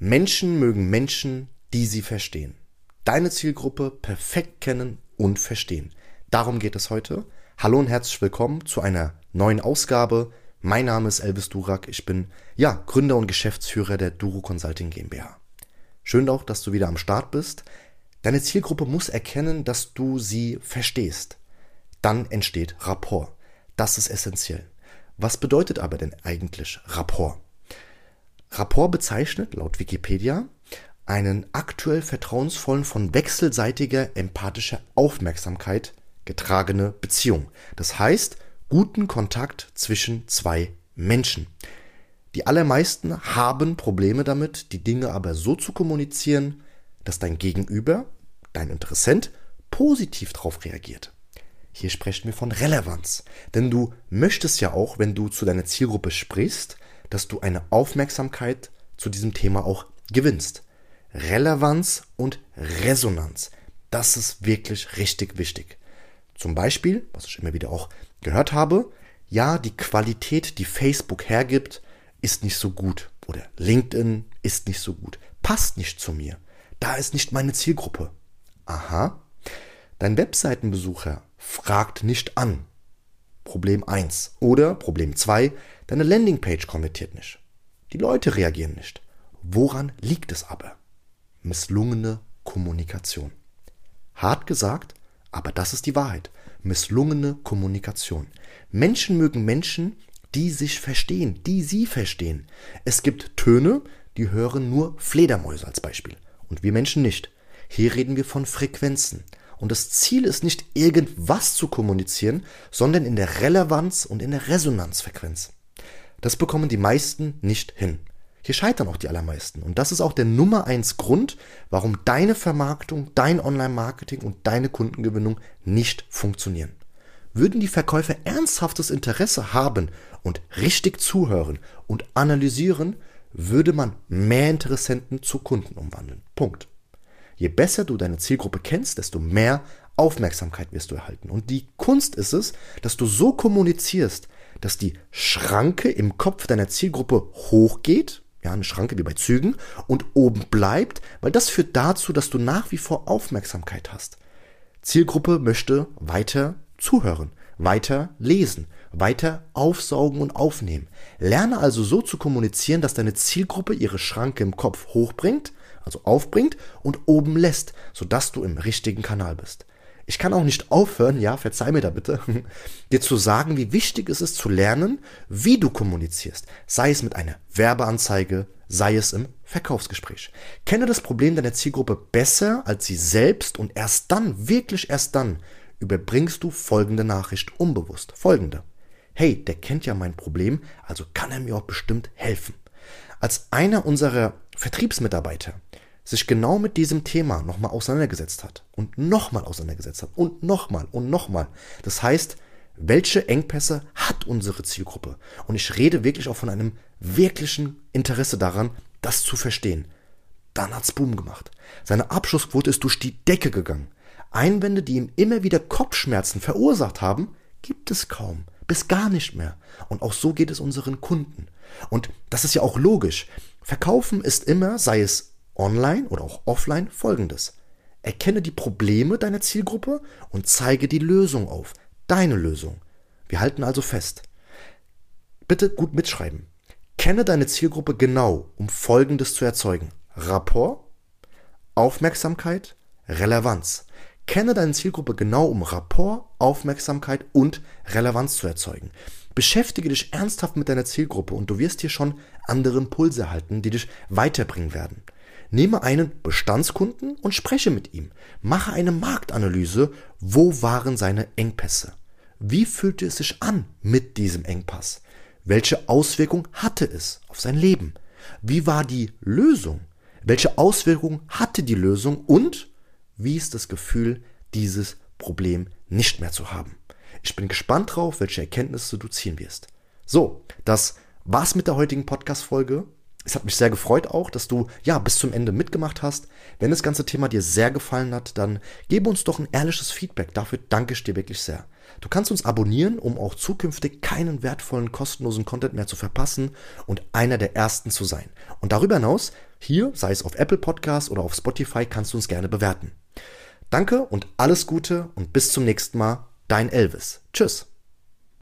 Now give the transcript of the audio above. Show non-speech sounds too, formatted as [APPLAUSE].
Menschen mögen Menschen, die sie verstehen. Deine Zielgruppe perfekt kennen und verstehen. Darum geht es heute. Hallo und herzlich willkommen zu einer neuen Ausgabe. Mein Name ist Elvis Durak. Ich bin, ja, Gründer und Geschäftsführer der Duro Consulting GmbH. Schön auch, dass du wieder am Start bist. Deine Zielgruppe muss erkennen, dass du sie verstehst. Dann entsteht Rapport. Das ist essentiell. Was bedeutet aber denn eigentlich Rapport? Rapport bezeichnet, laut Wikipedia, einen aktuell vertrauensvollen, von wechselseitiger empathischer Aufmerksamkeit getragene Beziehung. Das heißt, guten Kontakt zwischen zwei Menschen. Die allermeisten haben Probleme damit, die Dinge aber so zu kommunizieren, dass dein Gegenüber, dein Interessent, positiv darauf reagiert. Hier sprechen wir von Relevanz. Denn du möchtest ja auch, wenn du zu deiner Zielgruppe sprichst, dass du eine Aufmerksamkeit zu diesem Thema auch gewinnst. Relevanz und Resonanz. Das ist wirklich richtig wichtig. Zum Beispiel, was ich immer wieder auch gehört habe, ja, die Qualität, die Facebook hergibt, ist nicht so gut. Oder LinkedIn ist nicht so gut. Passt nicht zu mir. Da ist nicht meine Zielgruppe. Aha. Dein Webseitenbesucher fragt nicht an. Problem 1. Oder Problem 2, deine Landingpage konvertiert nicht. Die Leute reagieren nicht. Woran liegt es aber? Misslungene Kommunikation. Hart gesagt, aber das ist die Wahrheit. Misslungene Kommunikation. Menschen mögen Menschen, die sich verstehen, die sie verstehen. Es gibt Töne, die hören nur Fledermäuse als Beispiel. Und wir Menschen nicht. Hier reden wir von Frequenzen. Und das Ziel ist nicht irgendwas zu kommunizieren, sondern in der Relevanz und in der Resonanzfrequenz. Das bekommen die meisten nicht hin. Hier scheitern auch die allermeisten. Und das ist auch der Nummer eins Grund, warum deine Vermarktung, dein Online-Marketing und deine Kundengewinnung nicht funktionieren. Würden die Verkäufer ernsthaftes Interesse haben und richtig zuhören und analysieren, würde man mehr Interessenten zu Kunden umwandeln. Punkt. Je besser du deine Zielgruppe kennst, desto mehr Aufmerksamkeit wirst du erhalten. Und die Kunst ist es, dass du so kommunizierst, dass die Schranke im Kopf deiner Zielgruppe hochgeht, ja, eine Schranke wie bei Zügen, und oben bleibt, weil das führt dazu, dass du nach wie vor Aufmerksamkeit hast. Zielgruppe möchte weiter zuhören, weiter lesen, weiter aufsaugen und aufnehmen. Lerne also so zu kommunizieren, dass deine Zielgruppe ihre Schranke im Kopf hochbringt also aufbringt und oben lässt, sodass du im richtigen Kanal bist. Ich kann auch nicht aufhören, ja, verzeih mir da bitte, [LAUGHS] dir zu sagen, wie wichtig es ist zu lernen, wie du kommunizierst, sei es mit einer Werbeanzeige, sei es im Verkaufsgespräch. Kenne das Problem deiner Zielgruppe besser als sie selbst und erst dann, wirklich erst dann, überbringst du folgende Nachricht unbewusst. Folgende. Hey, der kennt ja mein Problem, also kann er mir auch bestimmt helfen. Als einer unserer Vertriebsmitarbeiter sich genau mit diesem Thema nochmal auseinandergesetzt hat und nochmal auseinandergesetzt hat und nochmal und nochmal. Das heißt, welche Engpässe hat unsere Zielgruppe? Und ich rede wirklich auch von einem wirklichen Interesse daran, das zu verstehen. Dann hat's Boom gemacht. Seine Abschlussquote ist durch die Decke gegangen. Einwände, die ihm immer wieder Kopfschmerzen verursacht haben, gibt es kaum, bis gar nicht mehr. Und auch so geht es unseren Kunden. Und das ist ja auch logisch. Verkaufen ist immer, sei es online oder auch offline, folgendes. Erkenne die Probleme deiner Zielgruppe und zeige die Lösung auf. Deine Lösung. Wir halten also fest. Bitte gut mitschreiben. Kenne deine Zielgruppe genau, um Folgendes zu erzeugen. Rapport, Aufmerksamkeit, Relevanz. Kenne deine Zielgruppe genau, um Rapport, Aufmerksamkeit und Relevanz zu erzeugen. Beschäftige dich ernsthaft mit deiner Zielgruppe und du wirst hier schon andere Impulse erhalten, die dich weiterbringen werden. Nehme einen Bestandskunden und spreche mit ihm. Mache eine Marktanalyse. Wo waren seine Engpässe? Wie fühlte es sich an mit diesem Engpass? Welche Auswirkung hatte es auf sein Leben? Wie war die Lösung? Welche Auswirkung hatte die Lösung und wie ist das Gefühl, dieses Problem nicht mehr zu haben? Ich bin gespannt drauf, welche Erkenntnisse du ziehen wirst. So, das war's mit der heutigen Podcast-Folge. Es hat mich sehr gefreut auch, dass du ja bis zum Ende mitgemacht hast. Wenn das ganze Thema dir sehr gefallen hat, dann gebe uns doch ein ehrliches Feedback. Dafür danke ich dir wirklich sehr. Du kannst uns abonnieren, um auch zukünftig keinen wertvollen, kostenlosen Content mehr zu verpassen und einer der ersten zu sein. Und darüber hinaus, hier, sei es auf Apple Podcast oder auf Spotify, kannst du uns gerne bewerten. Danke und alles Gute und bis zum nächsten Mal. Dein Elvis. Tschüss.